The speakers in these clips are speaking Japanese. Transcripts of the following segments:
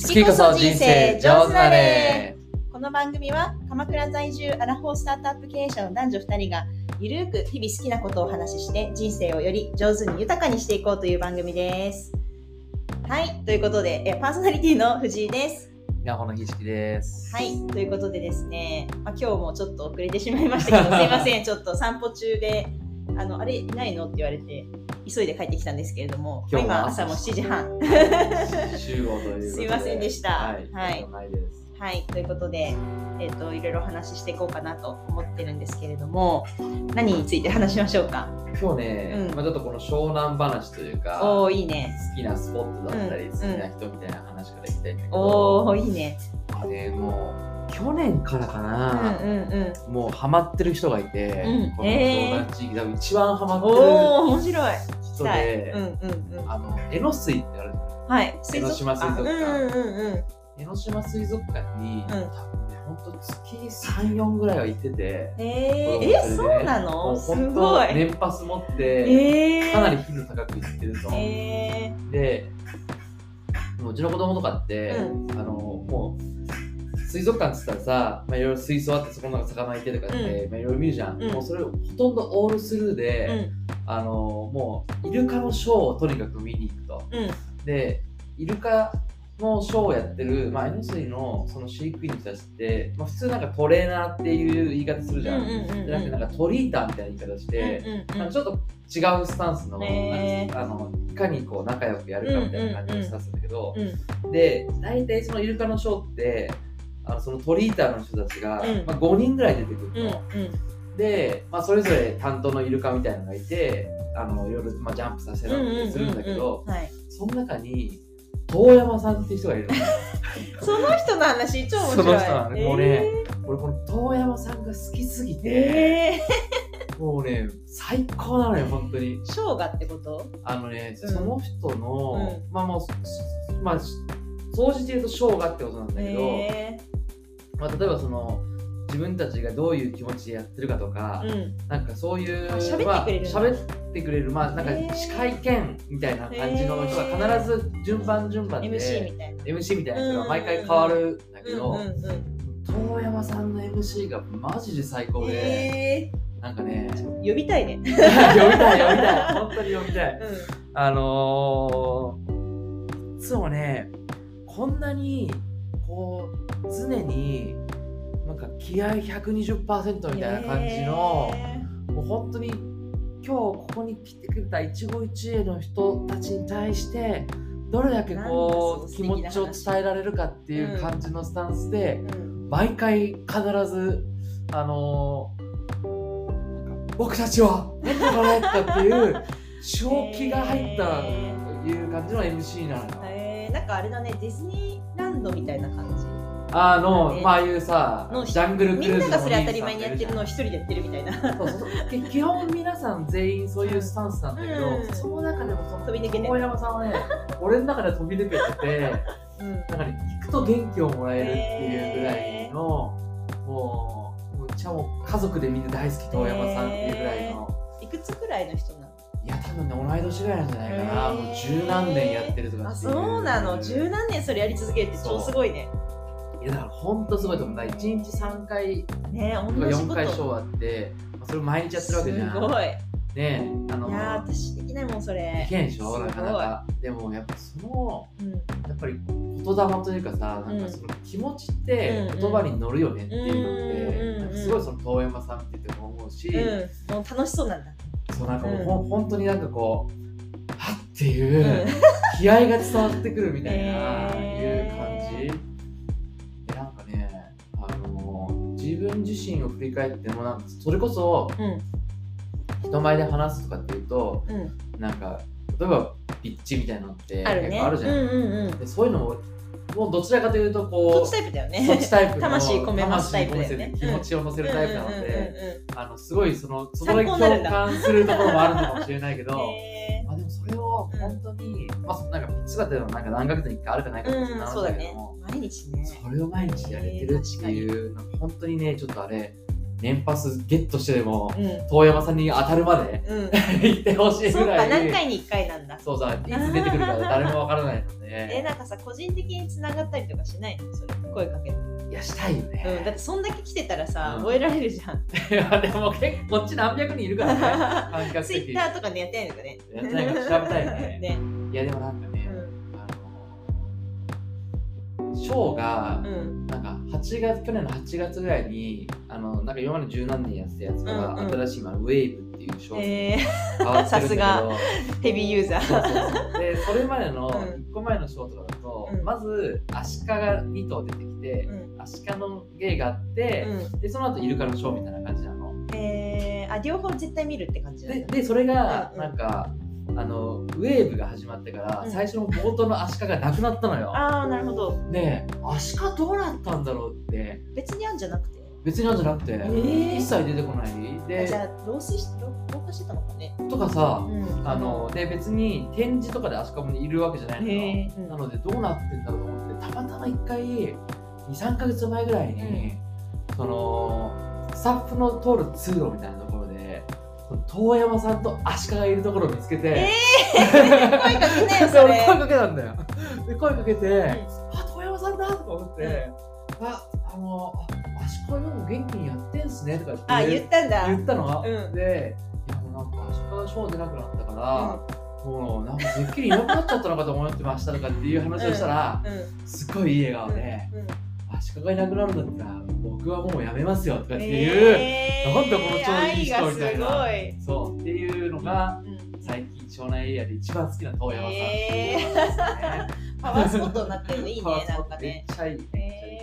月こそ人生上手なれこの番組は鎌倉在住アラフォースタートアップ経営者の男女2人がゆるーく日々好きなことをお話しして人生をより上手に豊かにしていこうという番組です。はい、ということでえパーソナリティの藤井です。のひじきです。はい、ということでですね、まあ、今日もちょっと遅れてしまいましたけど すいませんちょっと散歩中であのあれいないの？って言われて急いで帰ってきたんですけれども今今朝も7時半。集合という。すいませんでした。はい。はい。といです。はい、ということで、えっといろいろお話ししていこうかなと思ってるんですけれども何について話しましょうか？今日ね、うん。まあちょっとこの湘南話というか、お好おいいね。きなスポットだったり、うん好きな人みたいな話からいきたいんだけど、おおいいね。ね、もう去年からかうんな、うんうん。もうハマってる人がいて、うん。この湘南地一番ハマっておお面白い。る人で、うんうんうん。あの江ノ水ってあるじゃないはい。江ノ島水族館。あうんうんうん江ノ島水族館に、ん。多分ね、ほんと月3、4ぐらいは行ってて、えー、えそうなの？すごい。年パス持って、えー、かなり頻度高く行ってると。えで、もううちの子供とかって、うあの、もう、水族館っつったらさ、まあ、いろいろ水槽あってそこの中魚いてとかって、まあ、いろいろ見るじゃん、うん。もうそれをほとんどオールスルーー、で、あのもうイルカのショーをとにかく見に行くと。でイルカのショーをやってる、まあ、N 水のその飼育員の人たちって、まあ、普通なんかトレーナーっていう言い方するじゃん、じゃなくてなんかトリーターみたいな言い方して、なんかちょっと違うスタンスの,、あのいかにこう仲良くやるかみたいな感じのスタンスなんだけど、うん。で大体そのイルカのショーってあのそのトリーターの人たちが、うん。まあ、5人ぐらい出てくるの、で、まあ、それぞれ担当のイルカみたいなのがいてあのいろいろ、まあ、ジャンプさせたりするんだけど、その中に遠山さんっていう人がいるの。その人の話超面白い。その人なのねもうねえ俺この遠山さんが好きすぎー、て、えもうね最高なのよ本当に。ー、生姜ってこと？あのね、うん。その人の、うまあもうまあ総じて言うと生姜ってことなんだけど、えまあ、例えばその自分たちがどういう気持ちでやってるかとか、ー、うん。なんかそういうあ喋ってくれるんだ。まあ喋ってくれるまあなんか司会兼みたいな感じの人が必ず順番順番で MC みたいな。MC みたいな人が毎回変わるんだけど、遠山さんの MC がマジで最高で、えなんかねー、呼びたいね。呼びたい呼びたい。本当に呼びたい。うん。あのー、いつもねこんなにこう常になんか気合120%みたいな感じの、もう本当に今日ここに来てくれた一期一会の人たちに対してどれだけこう気持ちを伝えられるかっていう感じのスタンスで、うん毎回必ずあの僕たちは何とかねとかっていう正気が入ったえいう感じの MC なのよ。えー、なんかあれだねディズニーランドみたいな感じ。あの、ねまあああいうさのジャングルクみルーズのんながそれ当たり前にやってるのを一人でやってるみたいな。そうそう。そう基本皆さん全員そういうスタンスなんだけど、うん。その中でもその飛び抜けて大山さんはね俺の中で飛び抜けててうん。なんかね行くと元気をもらえるっていうぐらいの、もうもううちはもう家族でみんな大好き遠山さんっていうぐらいの。いくつくらいの人や、多分ね、同い年ぐらいなんじゃないかな。もう十何年やってるとかあ。そうなの。十何年それやり続けるって超すごいね。いや、だから本当すごいと思う。1日3回ねとか4同じこと。回ショーあって、まあそれを毎日やってるわけじゃん。すごい。ねあの、いやー私できないもんそれ。できないでしょ、なかなか。でもやっぱその、うん。やっぱり言霊というかさ、なんかその気持ちってうん言葉に乗るよねっていうのって、うんなんかすごいその遠山さんって言っても思うし、うん。もう楽しそうなんだそうなんかもう、うんほん、本当になんかこう、はっっていう、うん。気合が伝わってくるみたいな、いう感じ。でなんかねあの自分自身を振り返ってもなんかそれこそうん。人前で話すとかっていうとうん。なんか例えばピッチみたいなのってあるね。結構あるじゃん、うんうんうん。でそういうのももうどちらかというとそこうっちタイプだよね。そっちタイプの魂込めますタイプだよね。気持ちを乗せるタイプなので、あのすごいそのそこで共感するところもあるのかもしれないけど、へまあでもそれを本当に、まあなんかピッチとかっていうのはなんか何ヶ月に1回あるかないかーもしれないけども、毎日ね。それを毎日やれてるっていうの本当にねちょっとあれ年パスゲットしてでもうん。遠山さんに当たるまでうん。行ってほしいそうかぐらい何回に1回なんだ。そうさいつ出てくるか誰もわからないの えでなんかさ個人的に繋がったりとかしないの？それ声かけて、いやしたいようん、だねってそんだけ来てたらさ、うん。覚えられるじゃん。いやでも結構こっち何百人いるからね。観客ツイ席ッターとかでやってないのかね。やってないから調べたいね。ね。いやでもなんかショーがなんか8月去年の8月ぐらいにあのなんか今まで十何年やってたやつから、うんうん。新しい今ウェーブっていうショーにえ。変わってるんだけど、さヘビーユーザー。でそれまでのうん。1個前のショーとかだと、うん。まずアシカが2頭出てきて、うん。アシカの芸があって、うでその後イルカのショーみたいな感じなの。んえ。ー、あ両方絶対見るって感じででそれがなんか、あのウェーブが始まってから、うん。最初の冒頭のアシカがなくなったのよ。ああなるほど。でアシカどうなったんだろうって。別にあんじゃなくて。別になんじゃなくて、ー。一切出てこない。あでじゃあ老衰し化してたのかね。とかさ、うん。あので別に展示とかでアシカもいるわけじゃないのよ。なのでどうなってんだろうと思ってたまたま1回23か月前ぐらいに、そのスタッフの通る通路みたいな遠山さんとアシカがいるところを見つけて、え 声かけねよそれ。で俺声かけたんだよ。で声かけて、あ遠山さんだとか思って、ああのあアシカ今も元気にやってんすねとかあ言言ったんだ。言ったの、うん。でいやもうなんかアシカがショー出なくなったから、もうなんかてっきりいなくなっちゃったのかと思ってましたとかっていう話をしたら、うん。すごいいい笑顔で、うんアシカがいなくなるんだったら僕はもうやめますよとかっていう、えーなんだこのちょうどいい人みたいなそうっていうのが最近湘南エリアで一番好きな遠山さんえですね。パワースポットになってるのいいね なんかね。めっちゃいい。えー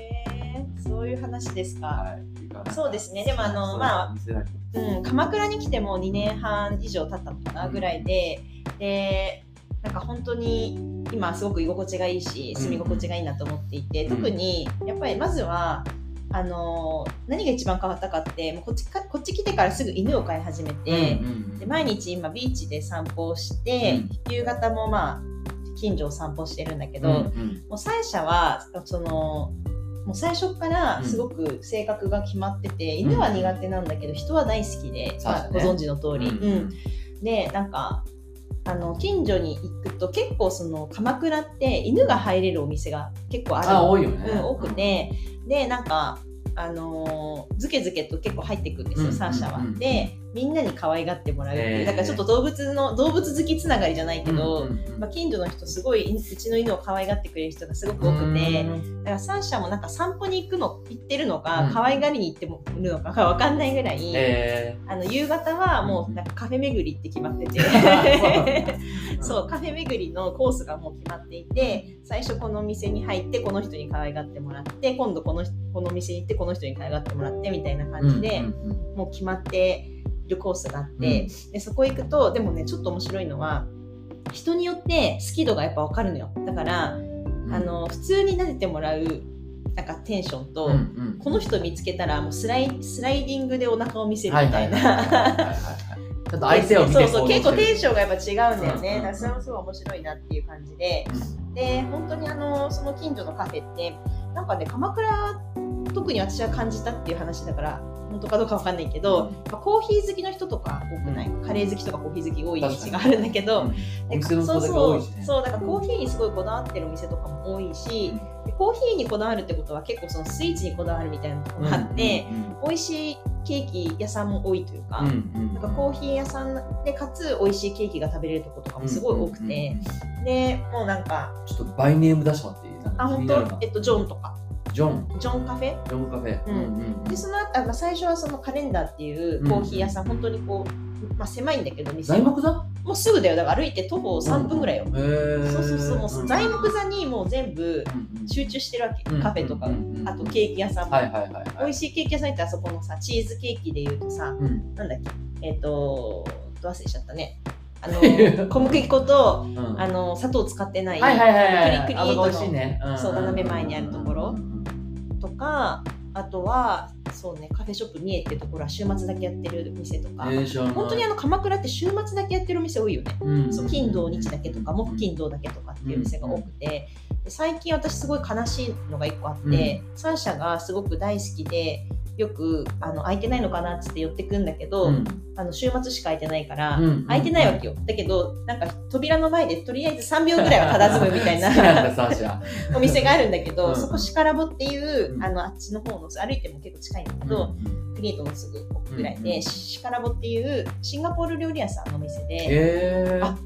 そういう話ですか、はい。そうですね。でもあのまあうん、鎌倉に来ても2年半以上経ったのかなぐらいで、でなんか本当に今すごく居心地がいいし住み心地がいいなと思っていて、うん。特にやっぱりまずはあの何が一番変わったかってもうこっちかこっち来てからすぐ犬を飼い始めて、うんうんで毎日今ビーチで散歩をして、夕方もまあ近所を散歩してるんだけど、うんうん。もうサイシャはそのもう最初からすごく性格が決まってて、犬は苦手なんだけど人は大好きで、まあ、そうだね。ご存知の通り、うん。うん。でなんかあの近所に行くと結構その鎌倉って犬が入れるお店が結構あるあ多いよね。うん、多くて、でなんかあのーズケズケと結構入ってくるんですよ、うんサーシャは。でみんなに可愛がってもらうっていう、へー。だからちょっと動物の動物好きつながりじゃないけど、うんうんうん。まあ、近所の人すごいうちの犬を可愛がってくれる人がすごく多くて。うんだからサーシャもなんか散歩に行くの行ってるのうん。か可愛がりに行ってもるのかが分かんないぐらい、えあの夕方はもうなんかカフェ巡りって決まってて。ー そうカフェ巡りのコースがもう決まっていて最初この店に入ってこの人に可愛がってもらって今度この人この店に行ってこの人に可愛がってもらってみたいな感じで、うんうんうん。もう決まっているコースがあって、でそこ行くとでもねちょっと面白いのは人によって好き度がやっぱ分かるのよ。だから、あの普通に撫でてもらうなんかテンションと、うんうん。この人見つけたらもうスライスライディングでお腹を見せるみたいな。はいちょっと相手を見てそうそう結構テンシションがやっぱ違うんだよね、うんうん。それもすごい面白いなっていう感じで。で本当にあのその近所のカフェってなんかね鎌倉特に私は感じたっていう話だから本当かどうかわかんないけど、まあコーヒー好きの人とか多くない、カレー好きとかコーヒー好き多いイメージがあるんだけど、うん。そうそう。そうだからコーヒーにすごいこだわってるお店とかも多いし、でコーヒーにこだわるってことは結構そのスイーツにこだわるみたいなところがあって、美味しいケーキ屋さんも多いというか、なんかコーヒー屋さんでかつ美味しいケーキが食べれるところとかもすごい多くて、でもうなんかちょっとバイネーム出してもらっていい？あ本当？えっとジョンとかジョン。ジョンカフェ？ジョンカフェ。うん。うんでその後あまあ最初はそのカレンダーっていうコーヒー屋さん、本当にこう、まあ、狭いんだけど店材木座？もうすぐだよ。だから歩いて徒歩3分ぐらいよ、へー。そうそうそうもう材木座にもう全部うんうん集中してるわけ、うんカフェとか、うんうんうんあとケーキ屋さんも、はいはいはいはい。美味しいケーキ屋さん行ったらそこのさチーズケーキでいうとさうん。なんだっけ？えっ、とど忘れしちゃったね。あの 小麦粉とうん。あの砂糖使ってない、はいはいはいはいクリクリあそこ美味しいのそう斜め前にあるところ。うんうんとかあとはそうねカフェショップ三重ってところは週末だけやってる店とか、うんえー本当にあの鎌倉って週末だけやってるお店多いよね、うん。そう金土日だけとか木金土だけとかっていう店が多くて、で最近私すごい悲しいのが一個あって、サーシャがすごく大好きでよくあの空いてないのかなっつって寄ってくんだけど、うん。あの週末しか空いてないから、うん。空いてないわけよ。だけどなんか扉の前でとりあえず3秒ぐらいは佇むみたいな お店があるんだけど、うん。そこシカラボっていう、うん。あのあっちの方の歩いても結構近いんだけど、クリエイトのすぐ奥ぐらいで、うん。シカラボっていうシンガポール料理屋さんのお店で、えー、あ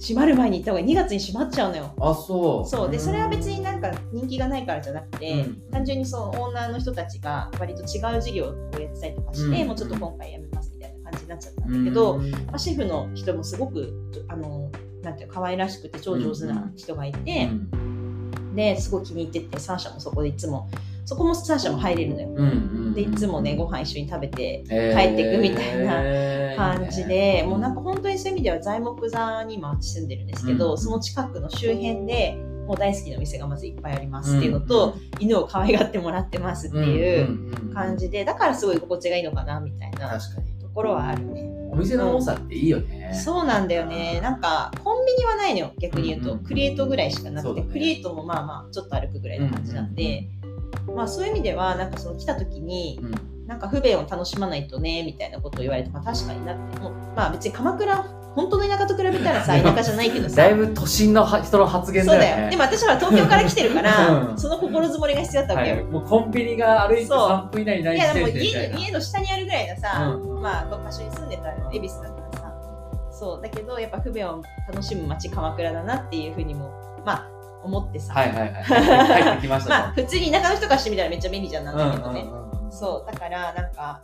閉まる前に行った方がいい2月に閉まっちゃうのよ。あそう。そう。でそれは別になんか人気がないからじゃなくて、うん。単純にそのオーナーの人たちが割と違う事業をやってたりとかして、うん。もうちょっと今回やめますみたいな感じになっちゃったんだけど、うん。まあ、シェフの人もすごくあのなんていうの可愛らしくて超上手な人がいて、ですごい気に入っててサーシャもそこでいつもそこもサーシャも入れるのよ。うんうんでいつもねご飯一緒に食べてえ帰ってくみたいな感じで、いいねもうなんか本当にそういう意味では材木座にも私住んでるんですけど、うん。その近くの周辺でもう大好きなお店がまずいっぱいありますっていうのと、犬を可愛がってもらってますっていう感じでだからすごい心地がいいのかなみたいなところはあるね。お店の多さっていいよね、そうなんだよね。なんか、コンビニはないのよ、逆に言うと。うんうんクリエイトぐらいしかなくて、ね。クリエイトもまあまあ、ちょっと歩くぐらいの感じなんで、まあそういう意味では、なんかその来た時に、うん。なんか不便を楽しまないとね、みたいなことを言われて、まあ確かになって、もう。まあ別に鎌倉、本当の田舎と比べたらさ、田舎じゃないけどさ。だいぶ都心のは人の発言そうだよね。だよ。でも私は東京から来てるから、うん。その心づもりが必要だったわけよ。はい、もうコンビニが歩いてそう。3分以内にないいやでもみたいな。家家の下にあるぐらいのさ、うん。まあ場所に住んでたら恵比寿だからさ。そう。だけどやっぱ不便を楽しむ街鎌倉だなっていうふうにもまあ思ってさ、はいはいはい。入ってきましたまあ普通に田舎の人からしてみたらめっちゃ便利じゃんなんだけどね、そうだからなんか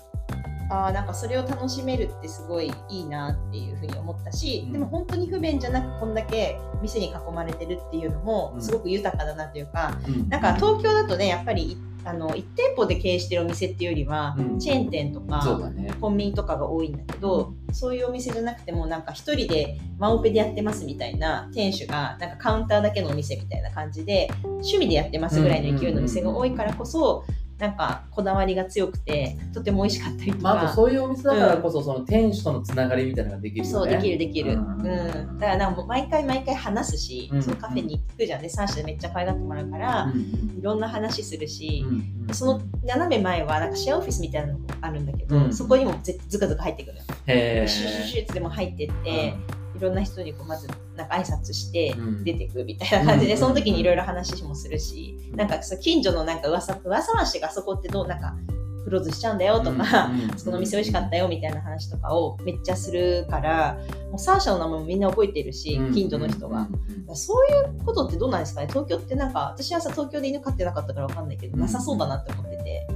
あーなんかそれを楽しめるってすごいいいなっていうふうに思ったし、うん。でも本当に不便じゃなくこんだけ店に囲まれてるっていうのもうん。すごく豊かだなというか、うん。なんか東京だとねやっぱりあの1店舗で経営してるお店っていうよりは、うん。チェーン店とかね。コンビニとかが多いんだけど、そういうお店じゃなくてもなんか一人でワンオペでやってますみたいな店主がなんかカウンターだけのお店みたいな感じで趣味でやってますぐらいの勢いのお店が多いからこそなんかこだわりが強くてとても美味しかったりとか、まあ、あとそういうお店だからこそ、その店主とのつながりみたいなのができるよね。そうできるできる、ううん。んだからなんかもう毎回毎回話すし、うん。そのカフェに行くじゃんね。3社でめっちゃ可愛がってもらうから、うん。いろんな話するし、うん。その斜め前はなんかシェアオフィスみたいなのがあるんだけど、うん。そこにもぜずかずか入ってくるの。よへシュシュシュってでも入ってって、いろんな人にこうまずなんか挨拶してうん。出てくみたいな感じで、うんその時にいろいろ話もするし、なんかそう近所のなんか噂噂話があそこってどうなんかクローズしちゃうんだよとか、うんそこの店美味しかったよみたいな話とかをめっちゃするからもうサーシャの名前もみんな覚えてるし、うん。近所の人が。うんそういうことってどうなんですかね？東京ってなんか私はさ東京で犬飼ってなかったからわかんないけど、うん。なさそうだなって思ってて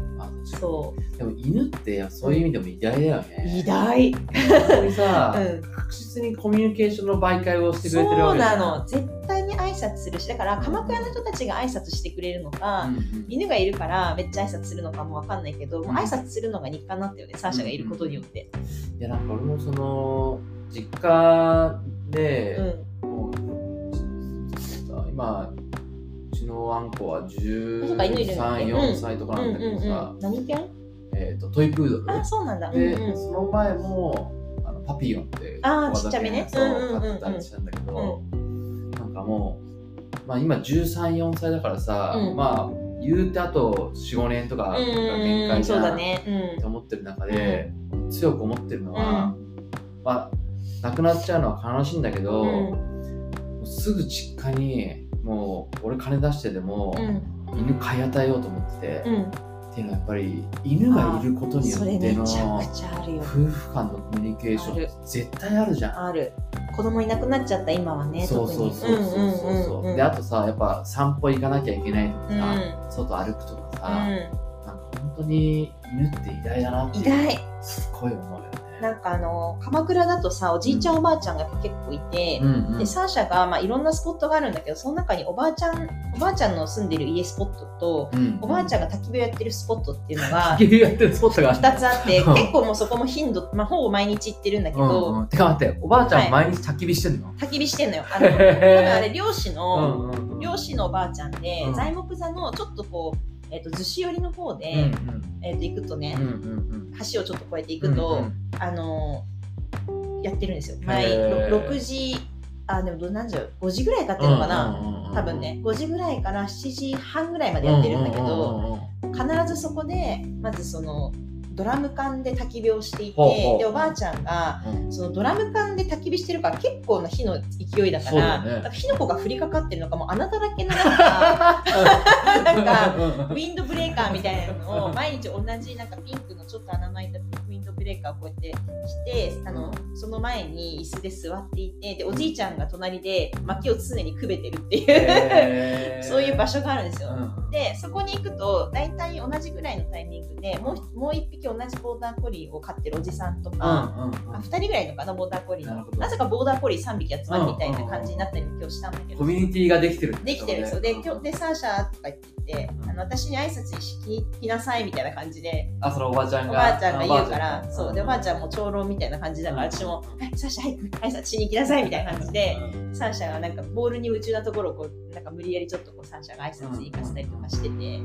そでも犬ってそういう意味でも偉大だようね。偉大、本当にさ、うん、確実にコミュニケーションの媒介をしてくれてるそうわけじゃなんの。絶対に挨拶するしだから鎌倉の人たちが挨拶してくれるのか、うんうん。犬がいるからめっちゃ挨拶するのかもわかんないけど、もううん挨拶するのが日課になったよねサーシャがいることによって。いやなんか俺もその実家で、うん。もう今うちのワンコはそうか犬いるんだっけ？134歳とかなんだけどさ、何犬えー、とトイプードル。あそうなんだ。うんで、うん。その前もあのパピヨンってあー小型ちっちゃめね。犬をうんうんうんうん。飼ってたりしたんだけど、なんかもう、まあ、今134歳だからさ、うん。まあ言うてあと45年とかがうん限界じゃんそうだね。って思ってる中で、強く思ってるのは、まあ亡くなっちゃうのは悲しいんだけど、すぐ実家にもう俺金出してでも、うん犬飼い与えようと思ってて、うんっていうのはやっぱり犬がいることによっての。夫婦間のコミュニケーション絶対あるじゃん。ある。子供いなくなっちゃった今はね、そう。そうそうそうそうであとさやっぱ散歩行かなきゃいけないとかうんさ、外歩くとかさ、うなんか本当に犬って偉大だなって偉大。すっごい思うよね。なんかあの鎌倉だとさ、おじいちゃんおばあちゃんが結構いて、うんうん。でサーシャが、まあ、いろんなスポットがあるんだけどその中におばあちゃんおばあちゃんの住んでる家スポットとうんおばあちゃんが焚き火をやってるスポットっていうのが焚き火やってるスポットがある2つあってうん結構もうそこも頻度、まあ、ほぼ毎日行ってるんだけうんど、うん。てか待っておばあちゃはい。ん毎日焚き火してんの、焚き火してんのよ。あの多分あれ漁師の、うんうんうん。漁師のおばあちゃんで、うん。材木座のちょっとこう、えっと逗子寄りの方で、うんうん。えっと行くとね、うんうん橋をちょっと越えていうんくと、うんあのやってるんですよ。へ毎ーろ6時あでもどうなんじゃう5時ぐらい買ってるのかな、うんうんうんうん多分ね。5時ぐらいから7時半ぐらいまでやってるんだけど、うんうんうんうん。必ずそこでまずそのドラム缶で焚き火をしていてでおばあちゃんがうん。そのドラム缶で焚き火してるから結構な火の勢いだから火の粉が降りかかってるのかもう穴だらけの なんかなんかウィンドブレーカーみたいなのを毎日同じなんかピンクのちょっと穴の開いたウィンドブレーカーをこうやってしてあの、その前に椅子で座っていてでおじいちゃんが隣で薪を常にくべてるっていう、そういう場所があるんですよ。うんでそこに行くと大体同じぐらいのタイミングでもうもう一匹同じボーダーコリーを飼ってるおじさんとか、うんうんうん。あ2人ぐらいのかなボーダーコリーの。なぜかボーダーコリー3匹集まるみたいな感じになったりも今日したんだけど。コミュニティができてるできてるんですよで今日ででサーシャとか言ってあの私に挨拶しきなさいみたいな感じであそのおばあちゃんがおばあちゃんが言うからそう。でおばあちゃんも長老みたいな感じだからうん私も「はいサーシャ早く挨拶しに行きなさい」みたいな感じでうんサーシャがなんかボールに夢中なところをこうなんか無理やりちょっとこうサーシャが挨拶に行かせたりとかしてて。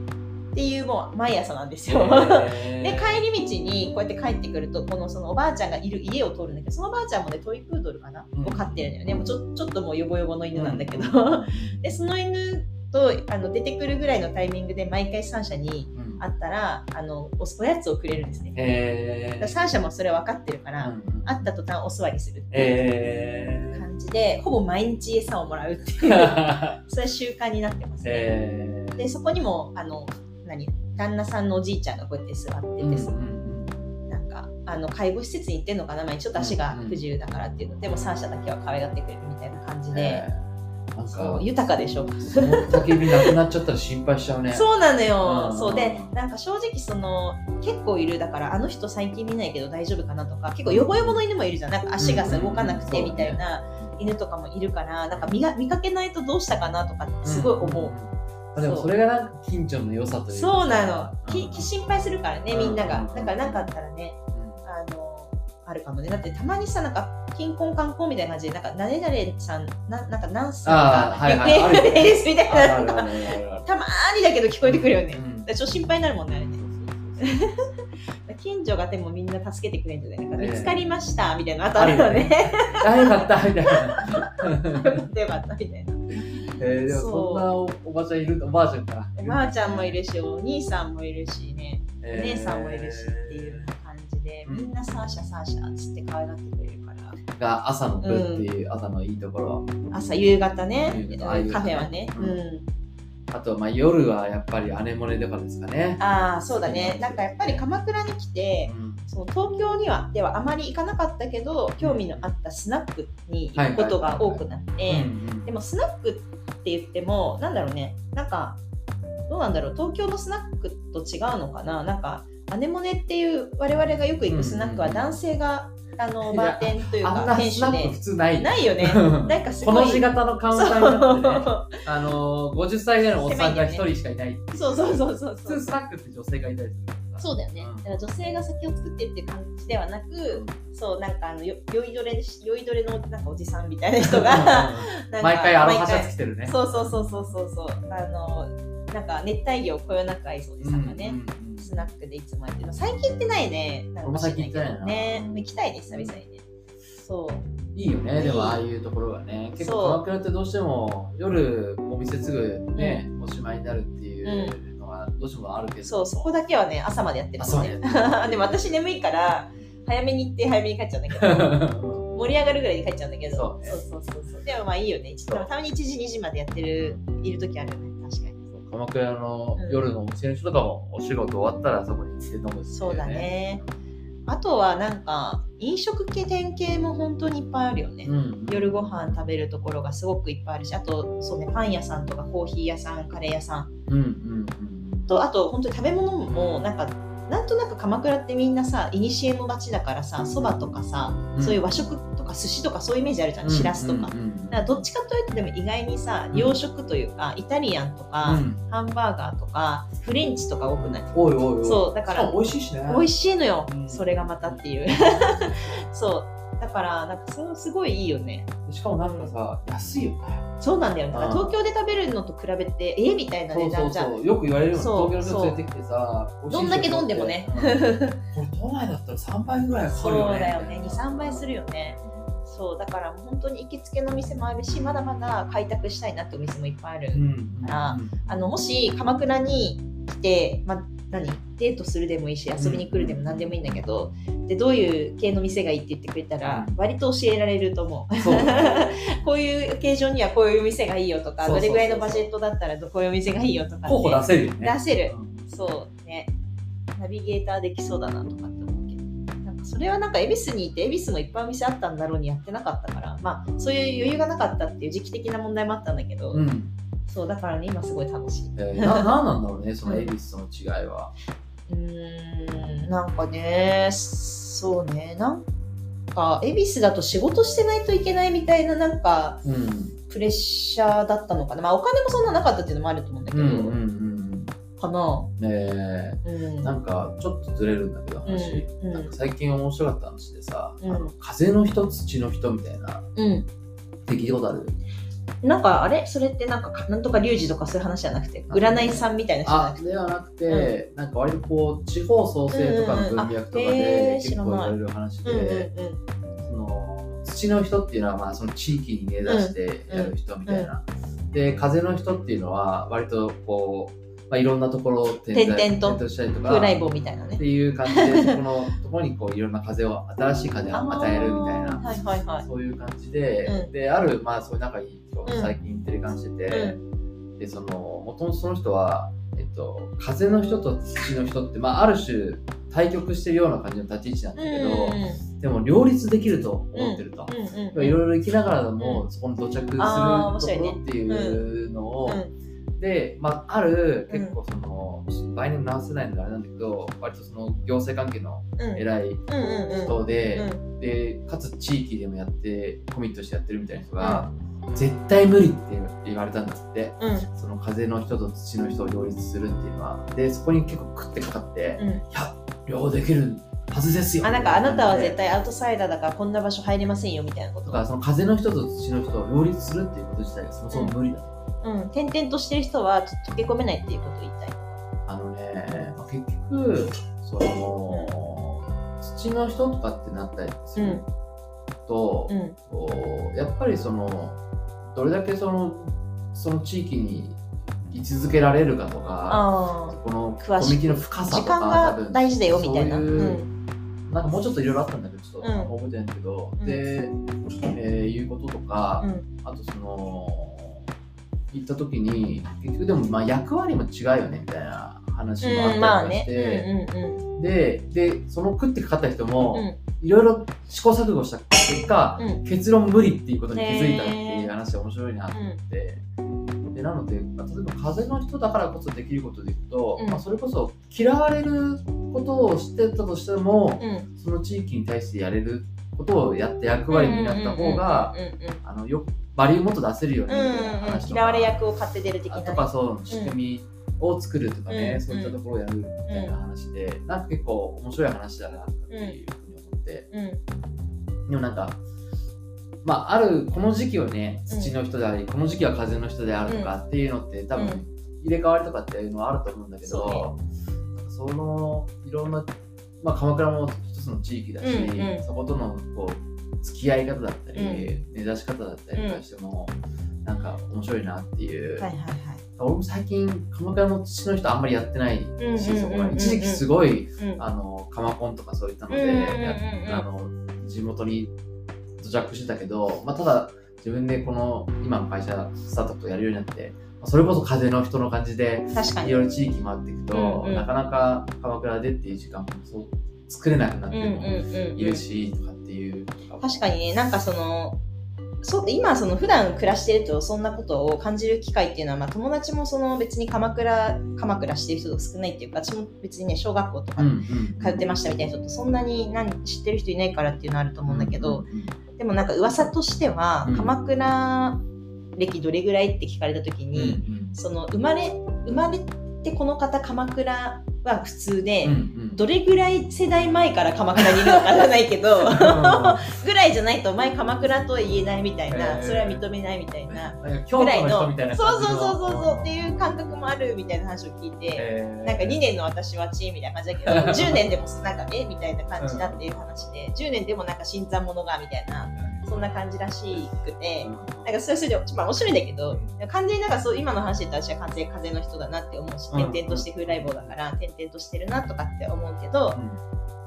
っていうもう毎朝なんですよ。で帰り道にこうやって帰ってくるとこのそのおばあちゃんがいる家を通るんだけどそのおばあちゃんもねトイプードルかな、うん。を飼ってるんだよね。もうちょちょっともうヨボヨボの犬なんだけど、でその犬とあの出てくるぐらいのタイミングで毎回三社にうん。会ったらあのおおやつをくれるんですね。三社もそれ分かってるから、会った途端お座りするっていうでほぼ毎日餌をもらうっていう それ習慣になってますね。へー。でそこにもあの何？旦那さんのおじいちゃんがこうやって座っててさ、うんうん。なんかあの介護施設に行ってんのかな、まあ、ちょっと足が不自由だからっていうの。でも三社だけは可愛がってくれるみたいな感じで、へーなんか豊かでしょ。その焚き火なくなっちゃったら心配しちゃうね。そうなのよ、うん。そう。でなんか正直その結構いる。だからあの人最近見ないけど大丈夫かなとか結構ヨボヨボの犬もいるじゃん。なんか足がさうん動かなくてみたいな犬とかもいるからなんか見が見かけないとどうしたかなとかってすごい思う、あでもそれがなんか近所の良さというかそうなの。うんきき心配するからねみんなが。うんだから何かあったらね。あのあるかもね。だってたまにさなんか金婚観光みたいな感じでなんか誰々さんななんか何歳かはいはい。ですみたいな。たまーにだけど聞こえてくるよね、ちょっと心配になるもんねあれね。近所がでもみんな助けてくれるんじゃないかええ。見つかりましたみたいなのあとあるよね。あよかったみたいな。よかったみたいな。えー、でもそんなおおばちゃんいるおばあちゃんか。おばあちゃんもいるし、お兄さんもいるしね、おえー。姉さんもいるしっていう感じで、うん。みんなサーシャサーシャっつって可愛がってくれるが朝の部っていう朝のいいところ、朝夕方ね。カフェはね。ううん。ん。あとまあ夜はやっぱりアネモネとかですかね、ああ、そうだね。なんかやっぱり鎌倉に来て、うん。その東京にはではあまり行かなかったけど興味のあったスナックに行くことが多くなってうんでもスナックって言ってもなんだろうね。なんかどうなんだろう。東京のスナックと違うのかな。なんかアネモネっていう我々がよく行くスナックはうん。男性があのバーテンというか店主で普通ない。ないよね。うん。なんかすこごい。の字型のカウンターになってね。あのー、50歳ぐらいのおっさんが一人しかいない。いそうそうそうそう普そう。通スナックって女性がいたりするそうだよね、うん。だから女性が先を作ってっていう感じではなく、そうなんかあのよ酔いどれ酔いどれのなんかおじさんみたいな人が 毎回アロハシャツ着てるね。そうそうそうそうそうそう。あのなんか熱帯魚をこよなく愛そうおじさんがね、うんうんうんスナックでいつもやってる。最近行ってないね。俺も最近行ってないな。ね。行きたいね久々にね。そう。いいよねでもああいうところがね。結構鎌倉ってどうしても夜お店すぐね、おしまいになるっていうのはどうしてもあるけど。そうそこだけはね朝までやってるもんね でも私眠いから早めに行って早めに帰っちゃうんだけど。盛り上がるぐらいで帰っちゃうんだけど。そうね。そうそうそうそう。でもまあいいよね。たまに1時2時までやってるいる時あるよね鎌倉の夜のお店の人とかもお仕事終わったらそこに行って飲むっていそうだね。あとはなんか飲食系店系も本当にいっぱいあるよね、うん夜ご飯食べるところがすごくいっぱいあるしあとそうねパン屋さんとかコーヒー屋さんカレー屋さんうんうん。とあと本当に食べ物もなんかなんとなく鎌倉ってみんなさいにしえの街だからさそばとかさ、うん。そういう和食とか寿司とかそういうイメージあるじゃん、うん。しらすとか,、だからどっちかというとでも意外にさうん。洋食というかイタリアンとか、うん。ハンバーガーとかフレンチとか多くない？そうだから美味しいしね。美味しいのよ、うん。それがまたっていう。そうだからなんかそれすごいいいよね。しかもなんかさ安いよね。そうなんだよだからうん東京で食べるのと比べてえみたいなそうそう値段じゃん。そうよく言われるよそう。東京の人連れてきてさどんだけ飲んでもね。これ都内だったら3倍ぐらいかかそうるよね。だよね。23倍するよね。そう。だから本当に行きつけの店もあるしまだまだ開拓したいなってお店もいっぱいある、うん。ああのもし鎌倉に来て、まあ、何？デートするでもいいし遊びに来るでも何でもいいんだけど、でどういう系の店がいいって言ってくれたらうん。割と教えられると思う。そう。こういう形状にはこういう店がいいよとかどれぐらいのバジェットだったらどこういう店がいいよとか候補出せるよね。出せる。うん。そうね。ナビゲーターできそうだなとかって思うけど。なんかそれはなんか恵比寿にいて恵比寿もいっぱいお店あったんだろうにやってなかったからまあそういう余裕がなかったっていう時期的な問題もあったんだけど、うんそうだからね今すごい楽しい。えーななんなんだろうねその恵比寿との違いは。うーんなんかねそうねなんか恵比寿だと仕事してないといけないみたいななんかうん。プレッシャーだったのかな。まあお金もそんななかったっていうのもあると思うんだけど、うんうんうん。かな。うんえ。うん。ーなんかちょっとずれるんだけど話、うんうん。なんか最近面白かった話でさ、うん。あの風の人土の人みたいな。うん。って聞いたことある？なんかあれ？それってなんかなんとか龍二とかそういう話じゃなくて占いさんみたいな人じゃなあくて。ではなくて、なんか割とこう地方創生とかの文脈とかで結構言われる話で、うんうんその土の人っていうのはまあその地域に根ざしてやる人みたいな、で風の人っていうのは割とこう、まあ、いろんなところを転々と。したりとか風来坊みたいなね。っていう感じでそこのところにこういろんな風を新しい風を与えるみたいなはいはいはい。そういう感じで、うん。であるまあそういう仲いい人がうん最近テレカンしてて、うでそのもともとその人は、えっと、風の人と土の人って、まあ、ある種対局してるような感じの立ち位置なんだけど、でも両立できると思ってると。うんうんいろいろ生きながらも、そこに土着するところっていうのを、うんで、まあ、あるうん。結構その、場合にも直せないのがあれなんだけど割とその行政関係のうん。偉い人で、うん。でかつ地域でもやってコミットしてやってるみたいな人が、絶対無理って言われたんだって。うん。その風の人と土の人を両立するっていうのは。でそこに結構食ってかかって、いうん。や両できるはずですよ。あなんかあなたは絶対対アウトサイダーだからこんな場所入れませんよみたいなこと。だからその風の人と土の人を両立するっていうこと自体がそもそも無理だと、うん、転々としてる人はちょっと溶け込めないっていうことを言いたい。あのね、まあ、結局その、土の人とかってなったりすると、うん、やっぱりそのどれだけそのその地域に居続けられるかとかあこのコミュニティの深あ、さとか時間が多分大事だよみたいな。そういううんなんかもうちょっといろいろあったんだけどちょっとうん。覚えてないけど、うん。で、えーいうこととか、うん。あとその行った時に結局でもまあ役割も違うよねみたいな話もあったりとかしね。て、ででその食ってかかった人うん。も、うん。いろいろ試行錯誤した結果、うん。結論無理っていうことに気づいたっていう話が面白いなと思って、でなので例えば風の人だからこそできることでいくと、うん。まあ、それこそ嫌われることを知ってたとしても、うん。その地域に対してやれることをやって役割になった方が、バリューもっと出せるよねみうんたいな話とか、嫌われ役を買って出る的なね。とかそう仕組みを作るとかね、うんそういったところをやるみたいな話で、なんか結構面白い話だなっていうふうに思って。うん。でもなんか、まあ、あるこの時期はねうん土の人であり、この時期は風の人であるとかっていうのって多分うん。入れ替わりとかっていうのはあると思うんだけど、そのいろんな、まあ、鎌倉も一つの地域だし、うんうん。そことのこう付き合い方だったり、う根ざし方だったりとかしても、なんか面白いなっていう、はいはいはい。俺も最近鎌倉の土の人あんまりやってないし、一時期すごいうん。あの鎌コンとかそういったので、あの地元に土着してたけど、まあ、ただ自分でこの今の会社スタートアップやるようになってまあそれこそ風の人の感じで。いろいろ地域回っていくと、うんうん。なかなか鎌倉でっていう時間もそう作れなくなっているし、とかっていう確かにね、なんかその、そう今その普段暮らしてるとそんなことを感じる機会っていうのは、まあ、友達もその別に鎌倉鎌倉してる人が少ないっていうか私も別にね小学校とか通ってましたみたいな人ってそんなに何知ってる人いないからっていうのはあると思うんだけど、でもなんか噂としては、うん。鎌倉歴どれぐらいって聞かれた時うんに、その生まれ生まれてこの方鎌倉は普通で、うんうん。どれぐらい世代前から鎌倉にいるのかじゃないけど ぐらいじゃないとお前鎌倉とは言えないみたいな、へー。それは認めないみたいなぐらいのそうそうそうそうそうっていう感覚もあるみたいな話を聞いて、えー。なんか2年の私はチーみたいな感じだけど 10年でもなんかえみたいな感じだっていう話で10年でもなんか新参者がみたいなそんな感じらしくて、なんかそれはそれで、まあ面白いんだけど、完全になんかそう、今の話で私は完全に風の人だなって思うし、うん。転々として風来坊だから、転々としてるなとかって思うけど、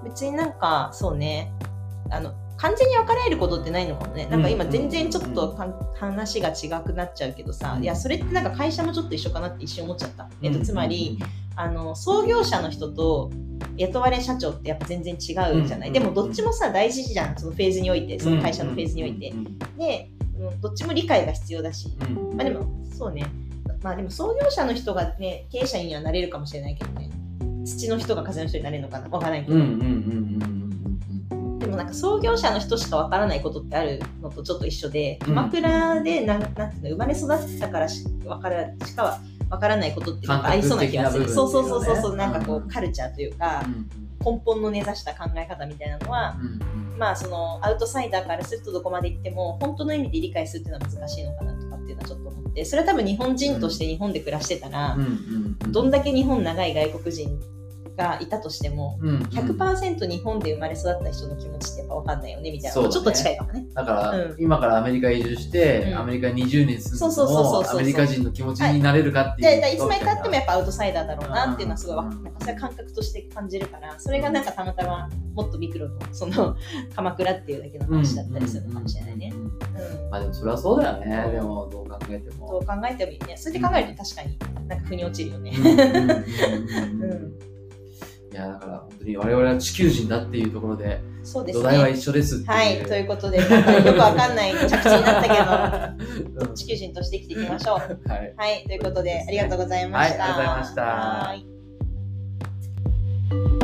別になんか、そうね、あの、完全に別れることってないのかもね。なんか今全然ちょっと話が違くなっちゃうけどさ、いや、それってなんか会社もちょっと一緒かなって一瞬思っちゃった。えっと、つまり、、あの、創業者の人と雇われ社長ってやっぱ全然違うじゃない。うんでもどっちもさ、大事じゃん。そのフェーズにおいて、その会社のフェーズにおいて。うんで、うんどっちも理解が必要だし。うんまあでも、そうね。まあでも創業者の人がね、経営者にはなれるかもしれないけどね。土の人が風の人になれるのかな？わからないけど。でもなんか創業者の人しかわからないことってあるのとちょっと一緒で、うん鎌倉でなんなんていうの生まれ育ったからしわからしかわからないことってなんかありそうな気がする。感そうそうそうそうそう、なんかこうカルチャーというか、うん根本の根ざした考え方みたいなのは、うんまあそのアウトサイダーからするとどこまで行っても本当の意味で理解するっていうのは難しいのかなとかっていうのはちょっと思ってそれは多分日本人として日本で暮らしてたら、どんだけ日本長い外国人がいたとしてもうん100%日本で生まれ育った人の気持ちってやっぱ分かんないよねみたいな。ね。ちょっと近いかもね。だから、うん。今からアメリカ移住して、うん。アメリカに20年住んでもアメリカ人の気持ちになれるかっていう、ででいつまでたってもやっぱアウトサイダーだろうなっていうのはすごいなんかそれは感覚として感じるからそれがなんかたまたまもっとミクロのその 鎌倉っていうだけの話だったりするのかもしれないね。うんうんうんうんまあでもそれはそうだよね、うんでもどう考えてどもう考えてもいいね。それで考えると確かになんか腑に落ちるよね。うんうんうんうん。うんいやだから本当に我々は地球人だっていうところでそうです土台はね。一緒ですはい、ということで、よくわかんない着地になったけど、地球人として生きていきましょう。はいはい、ということで、ありがとうございました。はいありがとうございましたはい